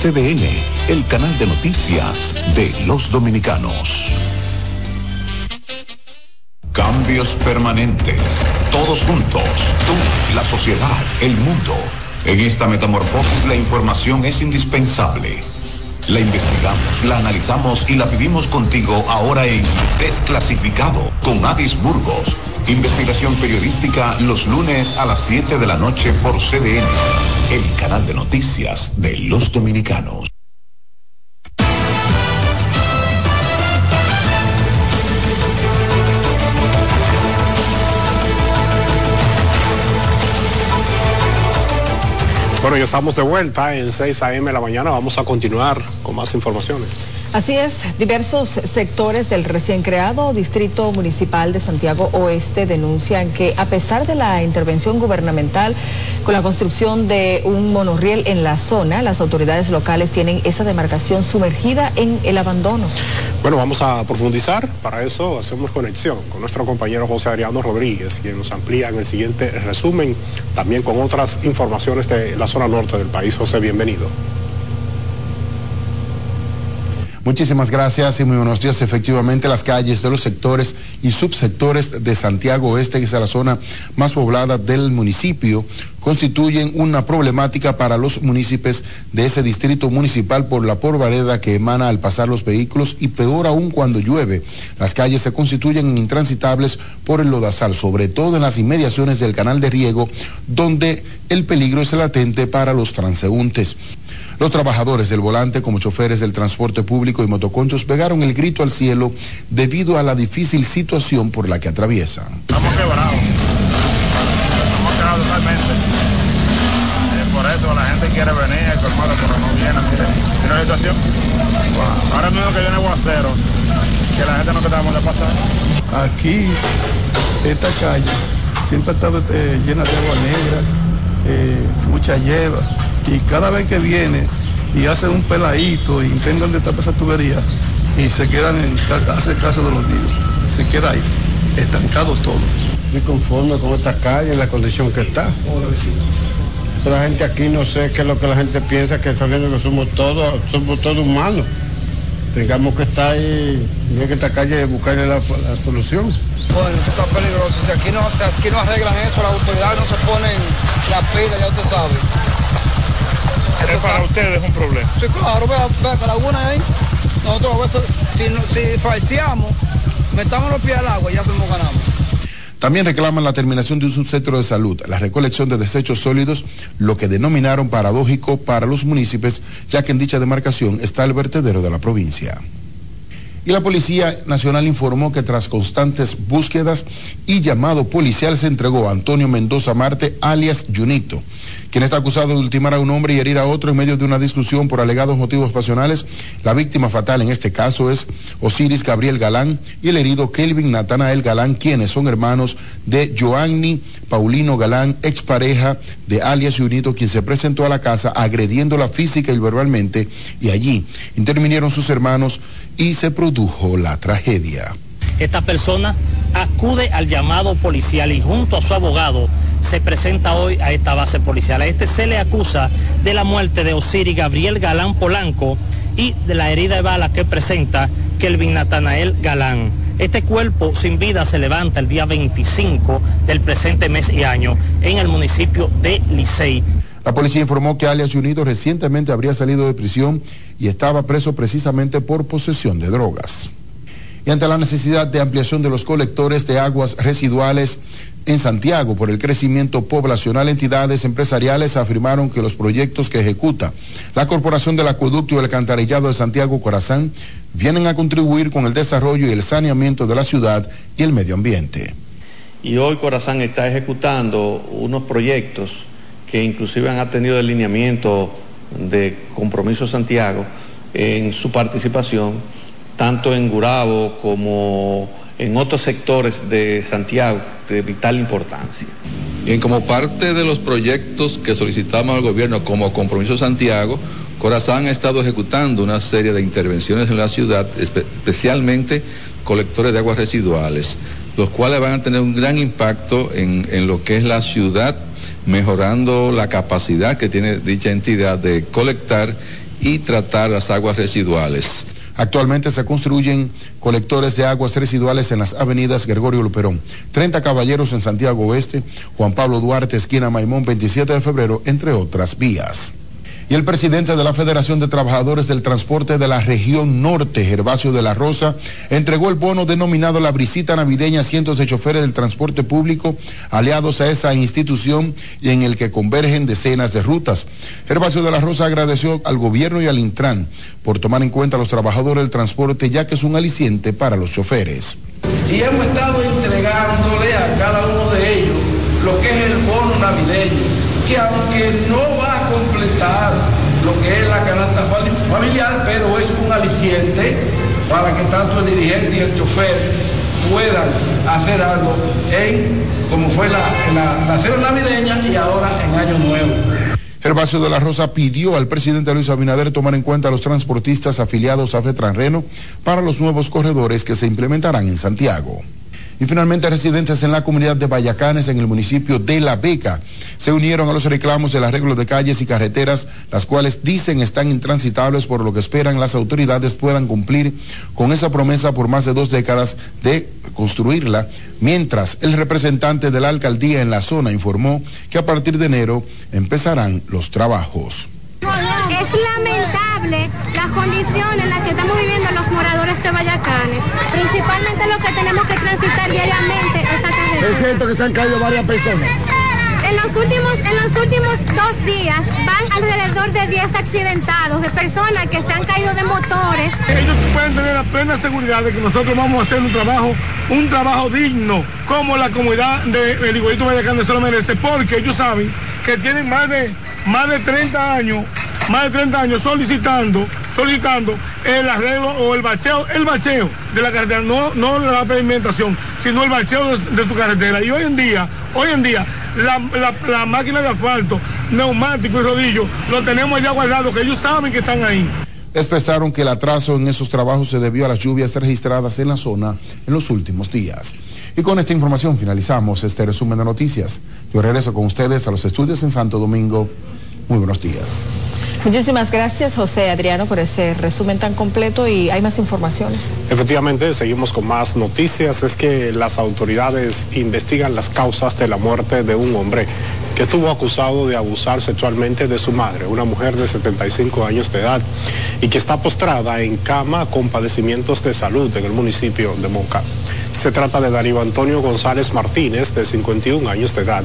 CDN, el canal de noticias de los dominicanos. Cambios permanentes, todos juntos, tú, la sociedad, el mundo. En esta metamorfosis la información es indispensable. La investigamos, la analizamos y la vivimos contigo ahora en Desclasificado con Adis Burgos. Investigación periodística los lunes a las 7 de la noche por CDN, el canal de noticias de los dominicanos. Bueno, ya estamos de vuelta en 6 a.m. la mañana. Vamos a continuar con más informaciones. Así es, diversos sectores del recién creado Distrito Municipal de Santiago Oeste denuncian que a pesar de la intervención gubernamental con la construcción de un monorriel en la zona, las autoridades locales tienen esa demarcación sumergida en el abandono. Bueno, vamos a profundizar. Para eso hacemos conexión con nuestro compañero José Ariano Rodríguez, quien nos amplía en el siguiente resumen, también con otras informaciones de la zona norte del país. José, bienvenido. Muchísimas gracias y muy buenos días. Efectivamente, las calles de los sectores y subsectores de Santiago Oeste, que es la zona más poblada del municipio, constituyen una problemática para los municipios de ese distrito municipal por la porvareda que emana al pasar los vehículos y peor aún cuando llueve. Las calles se constituyen intransitables por el lodazal, sobre todo en las inmediaciones del canal de riego, donde el peligro es latente para los transeúntes. Los trabajadores del volante, como choferes del transporte público y motoconchos, pegaron el grito al cielo debido a la difícil situación por la que atraviesan. Estamos quebrados. Estamos quebrados totalmente. Eh, por eso la gente quiere venir, el colmado, pero no viene. Mire, la situación. Wow. Ahora mismo que viene aguacero, que la gente no quedamos de pasar. Aquí, esta calle, siempre ha estado eh, llena de agua negra, eh, mucha lleva y cada vez que viene y hacen un peladito y intentan destapar esa tubería y se quedan en hace caso de los niños. Se queda ahí, estancado todo. Estoy conforme con esta calle en la condición que está. La gente aquí no sé qué es lo que la gente piensa, que sabiendo que somos todos, somos todos humanos. Tengamos que estar ahí, en esta calle buscarle la, la solución. Bueno, esto está peligroso. Si aquí no, si aquí no arreglan eso, las autoridades no se ponen la pila, ya usted sabe. Pero para ustedes es un problema. Sí, claro, vea, vea, para una ahí. Nosotros a veces, si, si falseamos, metamos los pies al agua y ya somos ganamos. También reclaman la terminación de un subcentro de salud, la recolección de desechos sólidos, lo que denominaron paradójico para los municipios, ya que en dicha demarcación está el vertedero de la provincia. Y la Policía Nacional informó que tras constantes búsquedas y llamado policial se entregó a Antonio Mendoza Marte, alias Junito, quien está acusado de ultimar a un hombre y herir a otro en medio de una discusión por alegados motivos pasionales. La víctima fatal en este caso es Osiris Gabriel Galán y el herido Kelvin Natanael Galán, quienes son hermanos de Joanny Paulino Galán, expareja de alias Junito, quien se presentó a la casa agrediéndola física y verbalmente y allí intervinieron sus hermanos y se produjo la tragedia. Esta persona acude al llamado policial y junto a su abogado se presenta hoy a esta base policial. A este se le acusa de la muerte de Osiris Gabriel Galán Polanco y de la herida de bala que presenta Kelvin Natanael Galán. Este cuerpo sin vida se levanta el día 25 del presente mes y año en el municipio de Licey. La policía informó que alias Unido recientemente habría salido de prisión y estaba preso precisamente por posesión de drogas. Y ante la necesidad de ampliación de los colectores de aguas residuales en Santiago por el crecimiento poblacional, entidades empresariales afirmaron que los proyectos que ejecuta la Corporación del Acueducto y el Alcantarillado de Santiago Corazán vienen a contribuir con el desarrollo y el saneamiento de la ciudad y el medio ambiente. y hoy Corazán está ejecutando unos proyectos que inclusive han tenido el de Compromiso Santiago en su participación, tanto en Gurabo como en otros sectores de Santiago de vital importancia. Bien, como parte de los proyectos que solicitamos al gobierno como Compromiso Santiago, Corazán ha estado ejecutando una serie de intervenciones en la ciudad, espe- especialmente colectores de aguas residuales, los cuales van a tener un gran impacto en, en lo que es la ciudad, mejorando la capacidad que tiene dicha entidad de colectar y tratar las aguas residuales. Actualmente se construyen colectores de aguas residuales en las avenidas Gregorio Luperón, 30 Caballeros en Santiago Oeste, Juan Pablo Duarte, esquina Maimón, 27 de febrero, entre otras vías. Y el presidente de la Federación de Trabajadores del Transporte de la región norte, Gervasio de la Rosa, entregó el bono denominado la brisita navideña a cientos de choferes del transporte público aliados a esa institución y en el que convergen decenas de rutas. Gervasio de la Rosa agradeció al gobierno y al Intran por tomar en cuenta a los trabajadores del transporte ya que es un aliciente para los choferes. y hemos estado entregándole a cada uno de ellos lo que es el bono navideño, que aunque no lo que es la canasta fami- familiar, pero es un aliciente para que tanto el dirigente y el chofer puedan hacer algo en, como fue la, la, la cena navideña y ahora en Año Nuevo. Gervasio de la Rosa pidió al presidente Luis Abinader tomar en cuenta a los transportistas afiliados a Fetranreno para los nuevos corredores que se implementarán en Santiago. Y finalmente, residentes en la comunidad de Vallacanes, en el municipio de La Beca, se unieron a los reclamos del arreglo de calles y carreteras, las cuales dicen están intransitables, por lo que esperan las autoridades puedan cumplir con esa promesa por más de dos décadas de construirla, mientras el representante de la alcaldía en la zona informó que a partir de enero empezarán los trabajos. La condición en la que estamos viviendo los moradores de Vallacanes. Principalmente lo que tenemos que transitar diariamente esa carretera. Es cierto que se han caído varias personas. En los últimos, en los últimos dos días van alrededor de 10 accidentados de personas que se han caído de motores. Ellos pueden tener la plena seguridad de que nosotros vamos a hacer un trabajo, un trabajo digno, como la comunidad de el Igualito Vallacanes se lo merece, porque ellos saben que tienen más de, más de 30 años, más de 30 años solicitando, solicitando el arreglo o el bacheo, el bacheo de la carretera, no, no la pavimentación, sino el bacheo de, su carretera. Y hoy en día, hoy en día, la, la- la máquina de asfalto neumáticos y rodillos, lo tenemos ya guardado, que ellos saben que están ahí. Expresaron que el atraso en esos trabajos se debió a las lluvias registradas en la zona en los últimos días. Y con esta información finalizamos este resumen de noticias. Yo regreso con ustedes a los estudios en Santo Domingo. Muy buenos días. Muchísimas gracias, José Adriano, por ese resumen tan completo y hay más informaciones. Efectivamente, seguimos con más noticias. Es que las autoridades investigan las causas de la muerte de un hombre que estuvo acusado de abusar sexualmente de su madre, una mujer de 75 años de edad, y que está postrada en cama con padecimientos de salud en el municipio de Moca. Se trata de Darío Antonio González Martínez, de 51 años de edad,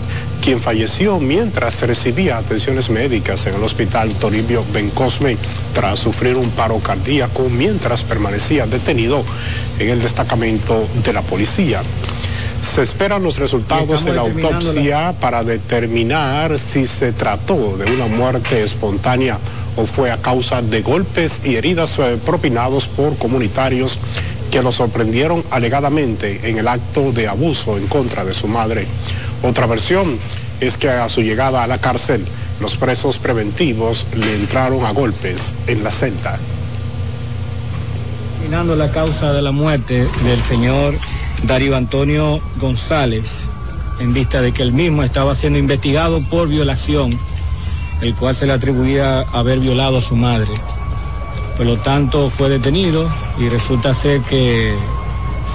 quien falleció mientras recibía atenciones médicas en el hospital Toribio Bencosme tras sufrir un paro cardíaco mientras permanecía detenido en el destacamento de la policía. Se esperan los resultados de la autopsia para determinar si se trató de una muerte espontánea o fue a causa de golpes y heridas eh, propinados por comunitarios que lo sorprendieron alegadamente en el acto de abuso en contra de su madre. Otra versión es que a su llegada a la cárcel, los presos preventivos le entraron a golpes en la celda. Terminando la causa de la muerte del señor Darío Antonio González, en vista de que él mismo estaba siendo investigado por violación, el cual se le atribuía haber violado a su madre. Por lo tanto, fue detenido y resulta ser que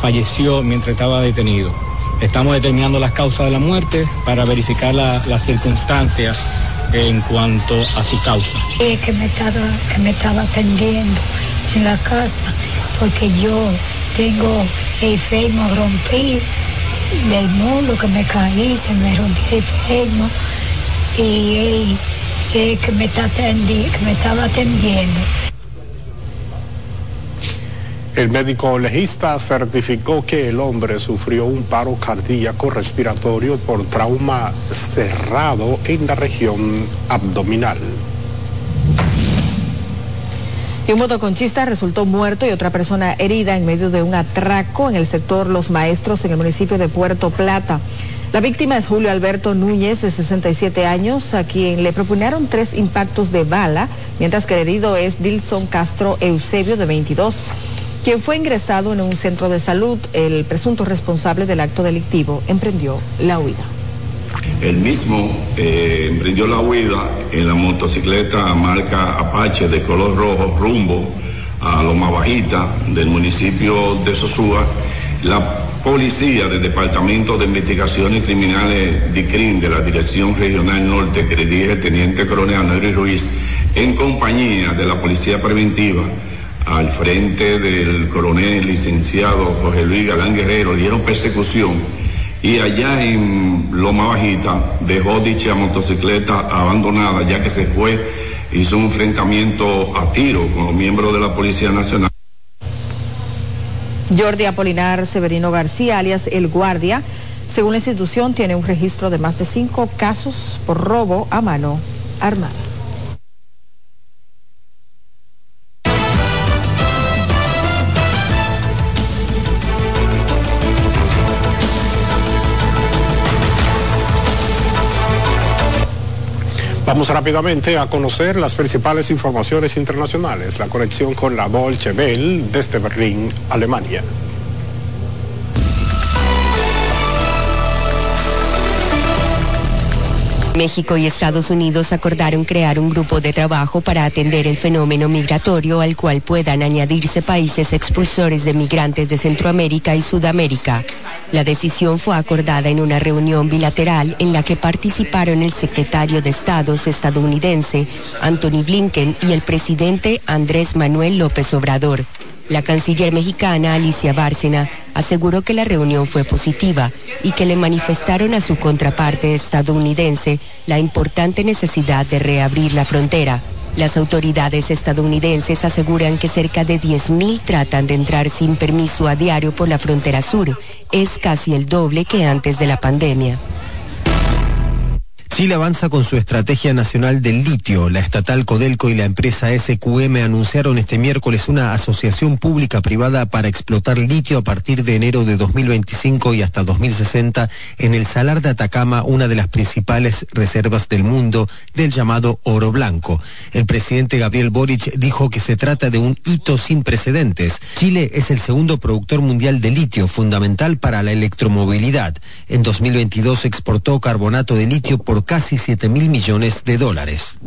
falleció mientras estaba detenido. Estamos determinando las causas de la muerte para verificar las circunstancias en cuanto a su causa. que me estaba, que me estaba atendiendo en la casa porque yo tengo el fémur rompido del mundo que me caí, se me rompió el fémur y él, él que me está atendiendo, que me estaba atendiendo. El médico legista certificó que el hombre sufrió un paro cardíaco respiratorio por trauma cerrado en la región abdominal. Y un motoconchista resultó muerto y otra persona herida en medio de un atraco en el sector Los Maestros en el municipio de Puerto Plata. La víctima es Julio Alberto Núñez, de 67 años, a quien le propusieron tres impactos de bala, mientras que el herido es Dilson Castro Eusebio, de 22 quien fue ingresado en un centro de salud, el presunto responsable del acto delictivo emprendió la huida. El mismo eh, emprendió la huida en la motocicleta marca Apache de color rojo rumbo a Loma Bajita del municipio de Sosúa. La policía del Departamento de Investigaciones Criminales DICRIN de la Dirección Regional Norte, que dirige el Teniente Coronel Andrés Ruiz, en compañía de la Policía Preventiva, al frente del coronel licenciado Jorge Luis Galán Guerrero, dieron persecución y allá en Loma Bajita dejó dicha motocicleta abandonada ya que se fue, hizo un enfrentamiento a tiro con los miembros de la Policía Nacional. Jordi Apolinar Severino García, alias El Guardia, según la institución, tiene un registro de más de cinco casos por robo a mano armada. Vamos rápidamente a conocer las principales informaciones internacionales. La conexión con la Dolce Welle desde Berlín, Alemania. México y Estados Unidos acordaron crear un grupo de trabajo para atender el fenómeno migratorio al cual puedan añadirse países expulsores de migrantes de Centroamérica y Sudamérica. La decisión fue acordada en una reunión bilateral en la que participaron el secretario de Estados estadounidense Anthony Blinken y el presidente Andrés Manuel López Obrador. La canciller mexicana Alicia Bárcena aseguró que la reunión fue positiva y que le manifestaron a su contraparte estadounidense la importante necesidad de reabrir la frontera. Las autoridades estadounidenses aseguran que cerca de 10.000 tratan de entrar sin permiso a diario por la frontera sur. Es casi el doble que antes de la pandemia. Chile avanza con su estrategia nacional del litio. La estatal Codelco y la empresa SQM anunciaron este miércoles una asociación pública-privada para explotar litio a partir de enero de 2025 y hasta 2060 en el Salar de Atacama, una de las principales reservas del mundo del llamado oro blanco. El presidente Gabriel Boric dijo que se trata de un hito sin precedentes. Chile es el segundo productor mundial de litio, fundamental para la electromovilidad. En 2022 exportó carbonato de litio por casi 7 mil millones de dólares.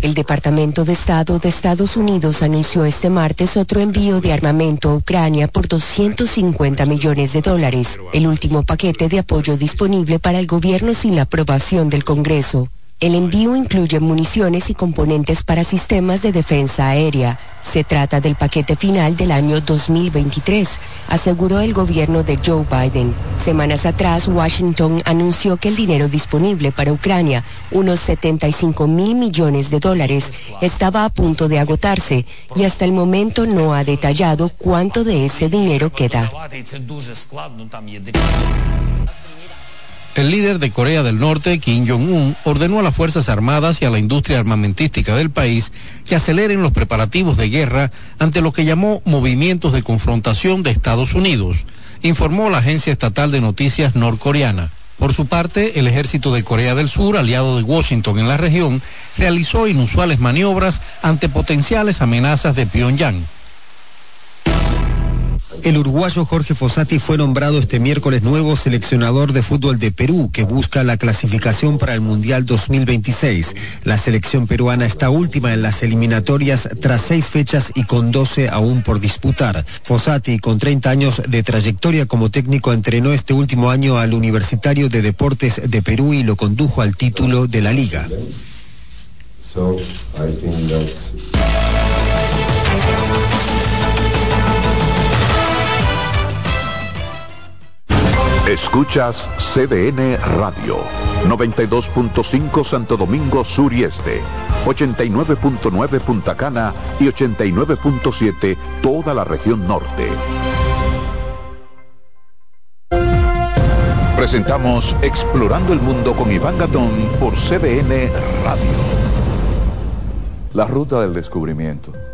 El Departamento de Estado de Estados Unidos anunció este martes otro envío de armamento a Ucrania por 250 millones de dólares, el último paquete de apoyo disponible para el gobierno sin la aprobación del Congreso. El envío incluye municiones y componentes para sistemas de defensa aérea. Se trata del paquete final del año 2023, aseguró el gobierno de Joe Biden. Semanas atrás, Washington anunció que el dinero disponible para Ucrania, unos 75 mil millones de dólares, estaba a punto de agotarse y hasta el momento no ha detallado cuánto de ese dinero queda. El líder de Corea del Norte, Kim Jong-un, ordenó a las Fuerzas Armadas y a la industria armamentística del país que aceleren los preparativos de guerra ante lo que llamó movimientos de confrontación de Estados Unidos, informó la agencia estatal de noticias norcoreana. Por su parte, el ejército de Corea del Sur, aliado de Washington en la región, realizó inusuales maniobras ante potenciales amenazas de Pyongyang. El uruguayo Jorge Fossati fue nombrado este miércoles nuevo seleccionador de fútbol de Perú, que busca la clasificación para el Mundial 2026. La selección peruana está última en las eliminatorias tras seis fechas y con 12 aún por disputar. Fossati, con 30 años de trayectoria como técnico, entrenó este último año al Universitario de Deportes de Perú y lo condujo al título de la liga. Escuchas CDN Radio, 92.5 Santo Domingo Sur y Este, 89.9 Punta Cana y 89.7 toda la región norte. Presentamos Explorando el Mundo con Iván Gatón por CDN Radio. La ruta del descubrimiento.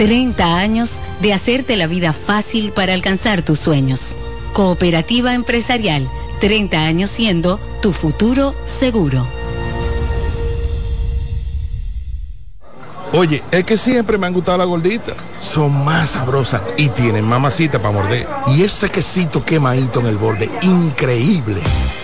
30 años de hacerte la vida fácil para alcanzar tus sueños. Cooperativa Empresarial, 30 años siendo tu futuro seguro. Oye, es que siempre me han gustado las gorditas. Son más sabrosas y tienen mamacita para morder. Y ese quesito quemadito en el borde, increíble.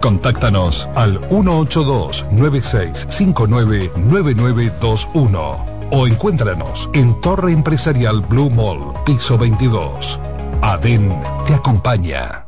Contáctanos al 182-9659-9921 o encuéntranos en Torre Empresarial Blue Mall, piso 22. ADEN te acompaña.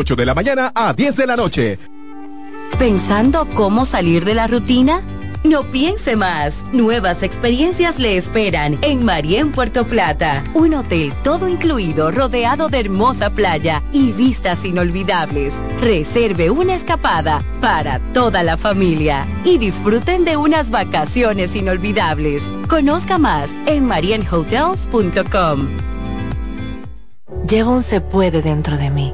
8 de la mañana a 10 de la noche. ¿Pensando cómo salir de la rutina? No piense más. Nuevas experiencias le esperan en Marien Puerto Plata. Un hotel todo incluido, rodeado de hermosa playa y vistas inolvidables. Reserve una escapada para toda la familia y disfruten de unas vacaciones inolvidables. Conozca más en marienhotels.com. Llevo un se puede dentro de mí,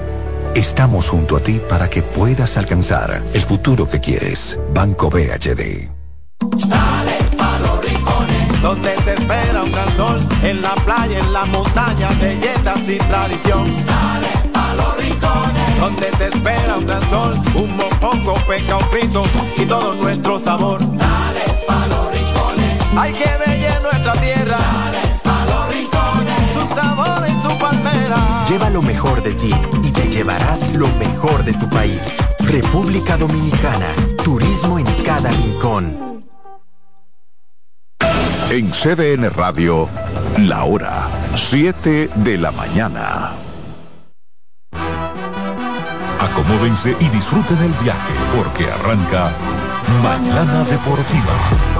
Estamos junto a ti para que puedas alcanzar el futuro que quieres. Banco BHD. Dale pa' los rincones, donde te espera un gran sol, en la playa, en la montaña, belletas y tradición. Dale pa' los rincones, donde te espera un gran sol, un mopongo, peca, un pito y todo nuestro sabor. Dale pa' los rincones, hay que bella nuestra tierra. Dale pa' los rincones, su sabor y su Lleva lo mejor de ti y te llevarás lo mejor de tu país. República Dominicana, turismo en cada rincón. En CDN Radio, la hora 7 de la mañana. Acomódense y disfruten el viaje porque arranca Mañana Deportiva.